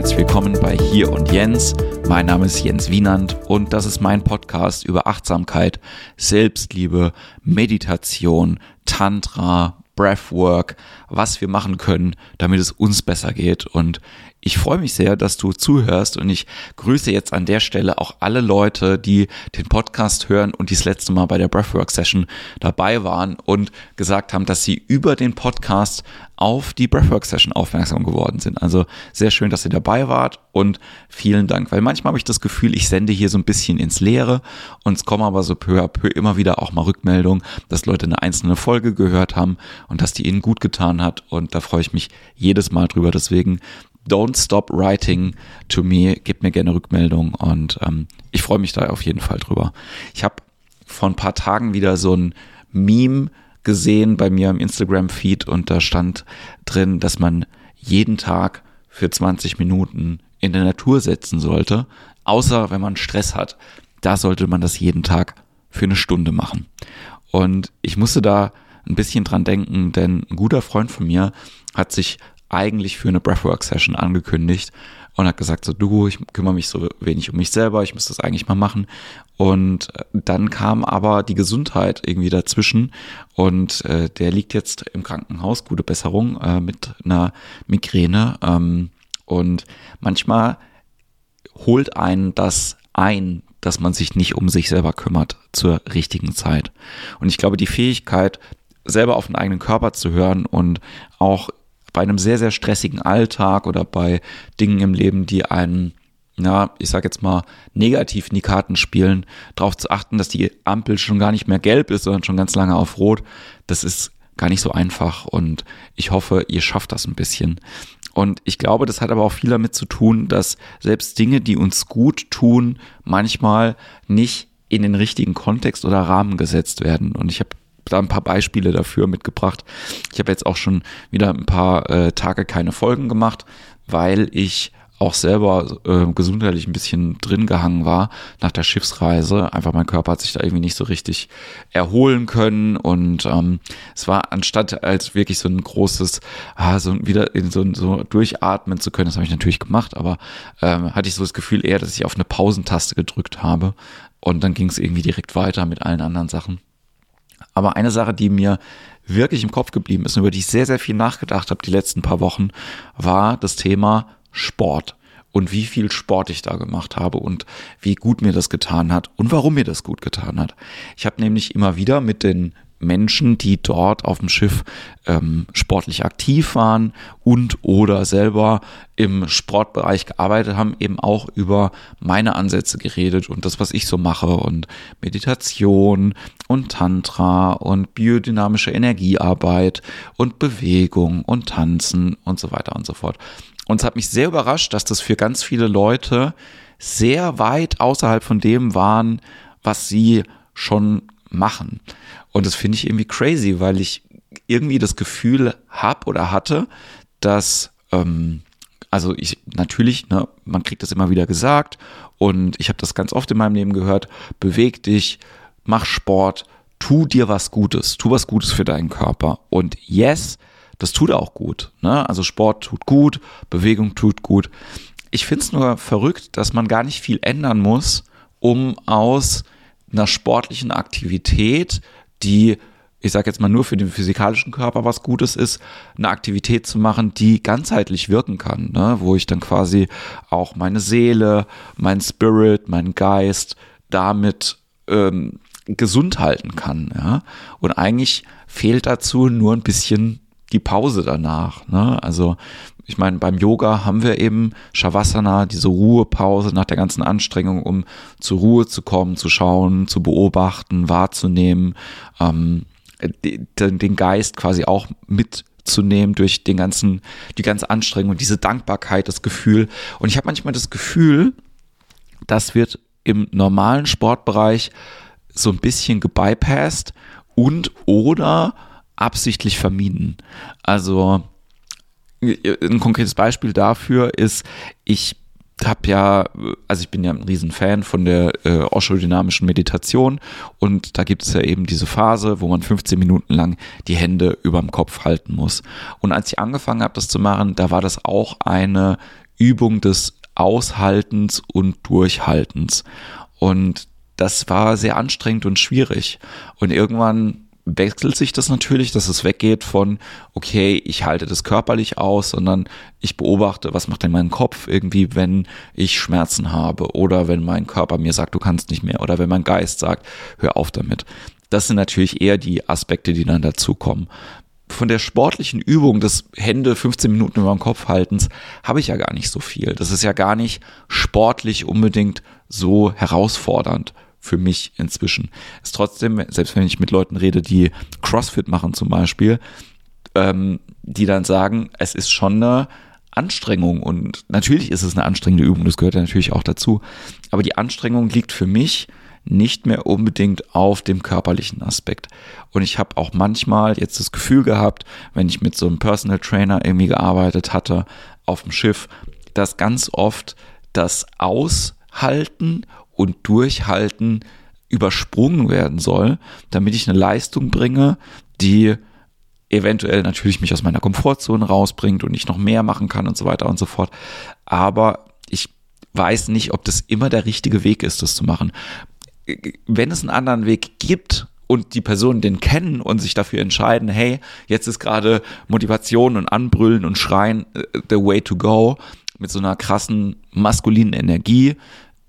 herzlich willkommen bei Hier und Jens. Mein Name ist Jens Wienand und das ist mein Podcast über Achtsamkeit, Selbstliebe, Meditation, Tantra, Breathwork, was wir machen können, damit es uns besser geht. Und ich freue mich sehr, dass du zuhörst und ich grüße jetzt an der Stelle auch alle Leute, die den Podcast hören und das letzte Mal bei der Breathwork Session dabei waren und gesagt haben, dass sie über den Podcast auf die Breathwork Session aufmerksam geworden sind. Also sehr schön, dass ihr dabei wart und vielen Dank, weil manchmal habe ich das Gefühl, ich sende hier so ein bisschen ins Leere und es kommen aber so peu à peu immer wieder auch mal Rückmeldungen, dass Leute eine einzelne Folge gehört haben und dass die ihnen gut getan hat und da freue ich mich jedes Mal drüber. Deswegen Don't stop writing to me. Gebt mir gerne Rückmeldung und ähm, ich freue mich da auf jeden Fall drüber. Ich habe vor ein paar Tagen wieder so ein Meme gesehen bei mir im Instagram-Feed und da stand drin, dass man jeden Tag für 20 Minuten in der Natur setzen sollte, außer wenn man Stress hat. Da sollte man das jeden Tag für eine Stunde machen. Und ich musste da ein bisschen dran denken, denn ein guter Freund von mir hat sich eigentlich für eine Breathwork-Session angekündigt und hat gesagt, so du, ich kümmere mich so wenig um mich selber, ich muss das eigentlich mal machen. Und äh, dann kam aber die Gesundheit irgendwie dazwischen und äh, der liegt jetzt im Krankenhaus, gute Besserung, äh, mit einer Migräne. Ähm, und manchmal holt einen das ein, dass man sich nicht um sich selber kümmert zur richtigen Zeit. Und ich glaube, die Fähigkeit, selber auf den eigenen Körper zu hören und auch bei einem sehr, sehr stressigen Alltag oder bei Dingen im Leben, die einen, na, ich sag jetzt mal, negativ in die Karten spielen, darauf zu achten, dass die Ampel schon gar nicht mehr gelb ist, sondern schon ganz lange auf Rot, das ist gar nicht so einfach und ich hoffe, ihr schafft das ein bisschen. Und ich glaube, das hat aber auch viel damit zu tun, dass selbst Dinge, die uns gut tun, manchmal nicht in den richtigen Kontext oder Rahmen gesetzt werden. Und ich habe da ein paar Beispiele dafür mitgebracht. Ich habe jetzt auch schon wieder ein paar äh, Tage keine Folgen gemacht, weil ich auch selber äh, gesundheitlich ein bisschen drin gehangen war nach der Schiffsreise. Einfach mein Körper hat sich da irgendwie nicht so richtig erholen können und ähm, es war anstatt als wirklich so ein großes, ah, so wieder in so, so durchatmen zu können, das habe ich natürlich gemacht, aber ähm, hatte ich so das Gefühl eher, dass ich auf eine Pausentaste gedrückt habe und dann ging es irgendwie direkt weiter mit allen anderen Sachen. Aber eine Sache, die mir wirklich im Kopf geblieben ist und über die ich sehr, sehr viel nachgedacht habe die letzten paar Wochen, war das Thema Sport und wie viel Sport ich da gemacht habe und wie gut mir das getan hat und warum mir das gut getan hat. Ich habe nämlich immer wieder mit den Menschen, die dort auf dem Schiff ähm, sportlich aktiv waren und oder selber im Sportbereich gearbeitet haben, eben auch über meine Ansätze geredet und das, was ich so mache und Meditation und Tantra und biodynamische Energiearbeit und Bewegung und Tanzen und so weiter und so fort. Und es hat mich sehr überrascht, dass das für ganz viele Leute sehr weit außerhalb von dem waren, was sie schon machen. Und das finde ich irgendwie crazy, weil ich irgendwie das Gefühl habe oder hatte, dass, ähm, also ich natürlich, ne, man kriegt das immer wieder gesagt und ich habe das ganz oft in meinem Leben gehört, beweg dich, mach Sport, tu dir was Gutes, tu was Gutes für deinen Körper. Und yes, das tut auch gut. Ne? Also Sport tut gut, Bewegung tut gut. Ich finde es nur verrückt, dass man gar nicht viel ändern muss, um aus einer sportlichen Aktivität die, ich sage jetzt mal nur für den physikalischen Körper was Gutes ist, eine Aktivität zu machen, die ganzheitlich wirken kann, ne? wo ich dann quasi auch meine Seele, mein Spirit, mein Geist damit ähm, gesund halten kann. Ja? Und eigentlich fehlt dazu nur ein bisschen die Pause danach. Ne? Also ich meine, beim Yoga haben wir eben Shavasana, diese Ruhepause nach der ganzen Anstrengung, um zur Ruhe zu kommen, zu schauen, zu beobachten, wahrzunehmen, ähm, den Geist quasi auch mitzunehmen durch den ganzen, die ganze Anstrengung, diese Dankbarkeit, das Gefühl. Und ich habe manchmal das Gefühl, das wird im normalen Sportbereich so ein bisschen gebypasst und oder absichtlich vermieden. Also ein konkretes Beispiel dafür ist, ich habe ja, also ich bin ja ein Riesenfan von der äh, Osho-dynamischen Meditation und da gibt es ja eben diese Phase, wo man 15 Minuten lang die Hände überm Kopf halten muss. Und als ich angefangen habe, das zu machen, da war das auch eine Übung des Aushaltens und Durchhaltens. Und das war sehr anstrengend und schwierig. Und irgendwann wechselt sich das natürlich, dass es weggeht von, okay, ich halte das körperlich aus, sondern ich beobachte, was macht denn mein Kopf irgendwie, wenn ich Schmerzen habe oder wenn mein Körper mir sagt, du kannst nicht mehr oder wenn mein Geist sagt, hör auf damit. Das sind natürlich eher die Aspekte, die dann dazukommen. Von der sportlichen Übung des Hände 15 Minuten über dem Kopf haltens habe ich ja gar nicht so viel. Das ist ja gar nicht sportlich unbedingt so herausfordernd für mich inzwischen. Ist trotzdem, selbst wenn ich mit Leuten rede, die CrossFit machen zum Beispiel, ähm, die dann sagen, es ist schon eine Anstrengung und natürlich ist es eine anstrengende Übung, das gehört ja natürlich auch dazu. Aber die Anstrengung liegt für mich nicht mehr unbedingt auf dem körperlichen Aspekt. Und ich habe auch manchmal jetzt das Gefühl gehabt, wenn ich mit so einem Personal Trainer irgendwie gearbeitet hatte auf dem Schiff, dass ganz oft das Aushalten und Durchhalten übersprungen werden soll, damit ich eine Leistung bringe, die eventuell natürlich mich aus meiner Komfortzone rausbringt und ich noch mehr machen kann und so weiter und so fort. Aber ich weiß nicht, ob das immer der richtige Weg ist, das zu machen. Wenn es einen anderen Weg gibt und die Personen den kennen und sich dafür entscheiden, hey, jetzt ist gerade Motivation und Anbrüllen und Schreien äh, the way to go mit so einer krassen maskulinen Energie,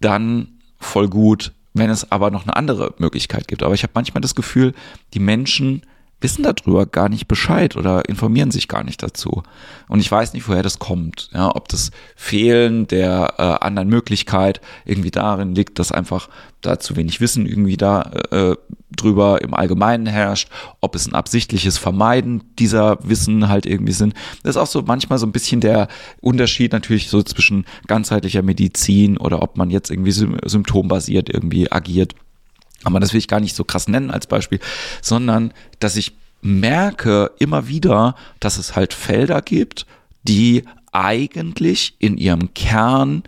dann voll gut, wenn es aber noch eine andere Möglichkeit gibt. Aber ich habe manchmal das Gefühl, die Menschen wissen darüber gar nicht Bescheid oder informieren sich gar nicht dazu. Und ich weiß nicht, woher das kommt. Ja, ob das Fehlen der äh, anderen Möglichkeit irgendwie darin liegt, dass einfach da zu wenig Wissen irgendwie da äh, drüber im Allgemeinen herrscht, ob es ein absichtliches Vermeiden dieser Wissen halt irgendwie sind. Das ist auch so manchmal so ein bisschen der Unterschied natürlich so zwischen ganzheitlicher Medizin oder ob man jetzt irgendwie symptombasiert irgendwie agiert aber das will ich gar nicht so krass nennen als Beispiel, sondern dass ich merke immer wieder, dass es halt Felder gibt, die eigentlich in ihrem Kern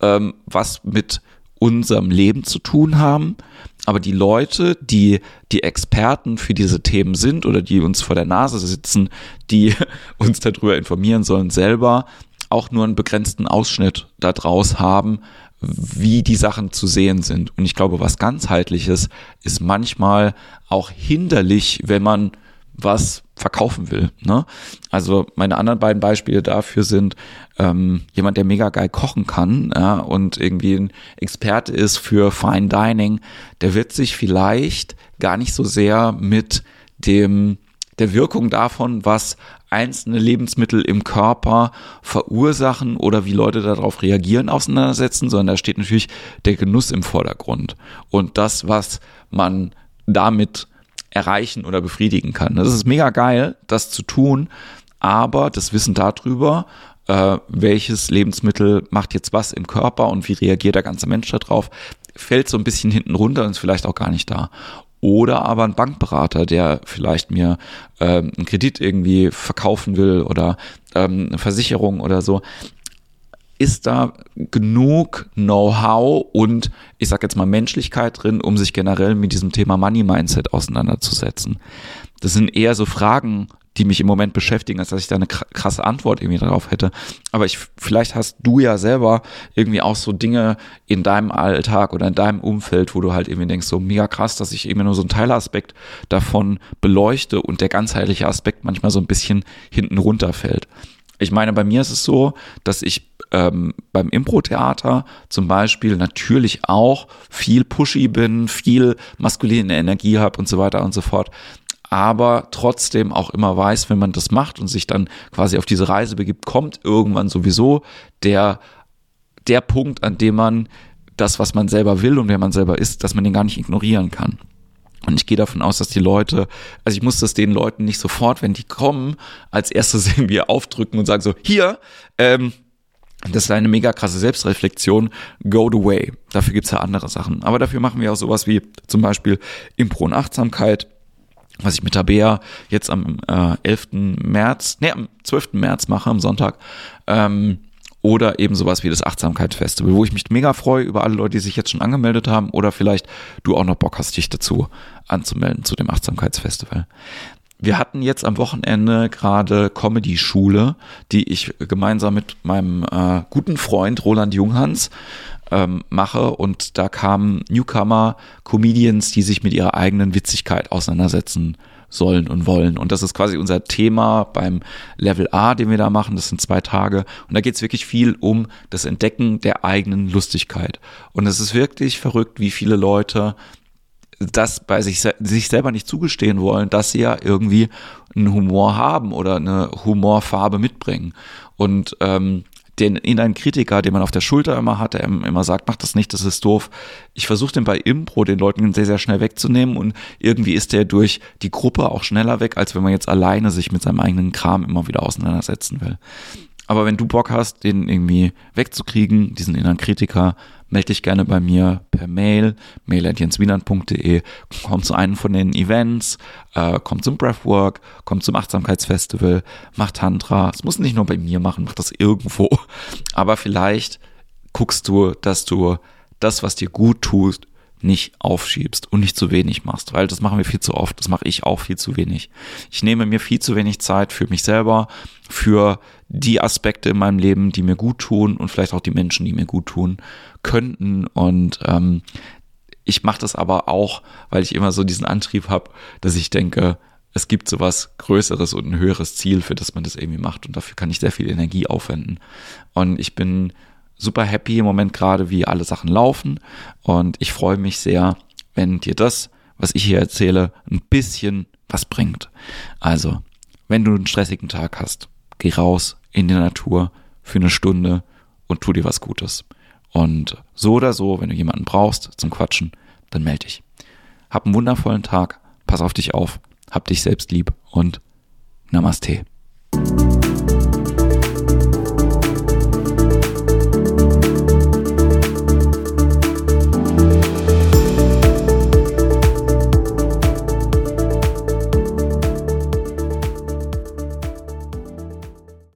ähm, was mit unserem Leben zu tun haben. Aber die Leute, die die Experten für diese Themen sind oder die uns vor der Nase sitzen, die uns darüber informieren sollen, selber auch nur einen begrenzten Ausschnitt daraus haben, wie die Sachen zu sehen sind. Und ich glaube, was ganzheitliches ist manchmal auch hinderlich, wenn man was verkaufen will. Ne? Also meine anderen beiden Beispiele dafür sind ähm, jemand, der mega geil kochen kann ja, und irgendwie ein Experte ist für Fine Dining, der wird sich vielleicht gar nicht so sehr mit dem der Wirkung davon, was einzelne Lebensmittel im Körper verursachen oder wie Leute darauf reagieren, auseinandersetzen, sondern da steht natürlich der Genuss im Vordergrund und das, was man damit erreichen oder befriedigen kann. Das ist mega geil, das zu tun, aber das Wissen darüber, äh, welches Lebensmittel macht jetzt was im Körper und wie reagiert der ganze Mensch darauf, fällt so ein bisschen hinten runter und ist vielleicht auch gar nicht da oder aber ein Bankberater, der vielleicht mir ähm, einen Kredit irgendwie verkaufen will oder ähm, eine Versicherung oder so. Ist da genug Know-how und ich sag jetzt mal Menschlichkeit drin, um sich generell mit diesem Thema Money Mindset auseinanderzusetzen? Das sind eher so Fragen, die mich im Moment beschäftigen, als dass ich da eine krasse Antwort irgendwie darauf hätte. Aber ich, vielleicht hast du ja selber irgendwie auch so Dinge in deinem Alltag oder in deinem Umfeld, wo du halt irgendwie denkst, so mega krass, dass ich eben nur so einen Teilaspekt davon beleuchte und der ganzheitliche Aspekt manchmal so ein bisschen hinten runterfällt. Ich meine, bei mir ist es so, dass ich ähm, beim Impro-Theater zum Beispiel natürlich auch viel pushy bin, viel maskuline Energie habe und so weiter und so fort aber trotzdem auch immer weiß, wenn man das macht und sich dann quasi auf diese Reise begibt, kommt irgendwann sowieso der, der Punkt, an dem man das, was man selber will und wer man selber ist, dass man den gar nicht ignorieren kann. Und ich gehe davon aus, dass die Leute, also ich muss das den Leuten nicht sofort, wenn die kommen, als erstes irgendwie aufdrücken und sagen so, hier, ähm, das ist eine mega krasse Selbstreflexion. Go the way. Dafür gibt's ja andere Sachen. Aber dafür machen wir auch sowas wie zum Beispiel Impro und Achtsamkeit was ich mit Tabea jetzt am äh, 11. März, nee, am 12. März mache, am Sonntag. Ähm, oder eben sowas wie das Achtsamkeitsfestival, wo ich mich mega freue über alle Leute, die sich jetzt schon angemeldet haben oder vielleicht du auch noch Bock hast, dich dazu anzumelden zu dem Achtsamkeitsfestival. Wir hatten jetzt am Wochenende gerade Comedy-Schule, die ich gemeinsam mit meinem äh, guten Freund Roland Junghans ähm, mache und da kamen Newcomer, Comedians, die sich mit ihrer eigenen Witzigkeit auseinandersetzen sollen und wollen. Und das ist quasi unser Thema beim Level A, den wir da machen. Das sind zwei Tage. Und da geht es wirklich viel um das Entdecken der eigenen Lustigkeit. Und es ist wirklich verrückt, wie viele Leute das bei sich, sich selber nicht zugestehen wollen, dass sie ja irgendwie einen Humor haben oder eine Humorfarbe mitbringen. Und ähm, den inneren Kritiker, den man auf der Schulter immer hat, der immer sagt, mach das nicht, das ist doof. Ich versuche den bei Impro den Leuten sehr, sehr schnell wegzunehmen und irgendwie ist der durch die Gruppe auch schneller weg, als wenn man jetzt alleine sich mit seinem eigenen Kram immer wieder auseinandersetzen will. Aber wenn du Bock hast, den irgendwie wegzukriegen, diesen inneren Kritiker, melde dich gerne bei mir per Mail, mail.jenswienand.de, komm zu einem von den Events, äh, komm zum Breathwork, komm zum Achtsamkeitsfestival, mach Tantra. Es muss nicht nur bei mir machen, mach das irgendwo. Aber vielleicht guckst du, dass du das, was dir gut tut, nicht aufschiebst und nicht zu wenig machst, weil das machen wir viel zu oft, das mache ich auch viel zu wenig. Ich nehme mir viel zu wenig Zeit für mich selber, für die Aspekte in meinem Leben, die mir gut tun und vielleicht auch die Menschen, die mir gut tun könnten und ähm, ich mache das aber auch, weil ich immer so diesen Antrieb habe, dass ich denke, es gibt so was Größeres und ein höheres Ziel, für das man das irgendwie macht und dafür kann ich sehr viel Energie aufwenden. Und ich bin super happy im Moment gerade, wie alle Sachen laufen. Und ich freue mich sehr, wenn dir das, was ich hier erzähle, ein bisschen was bringt. Also, wenn du einen stressigen Tag hast, geh raus in die Natur für eine Stunde und tu dir was Gutes. Und so oder so, wenn du jemanden brauchst zum Quatschen, dann melde dich. Hab einen wundervollen Tag, pass auf dich auf, hab dich selbst lieb und Namaste.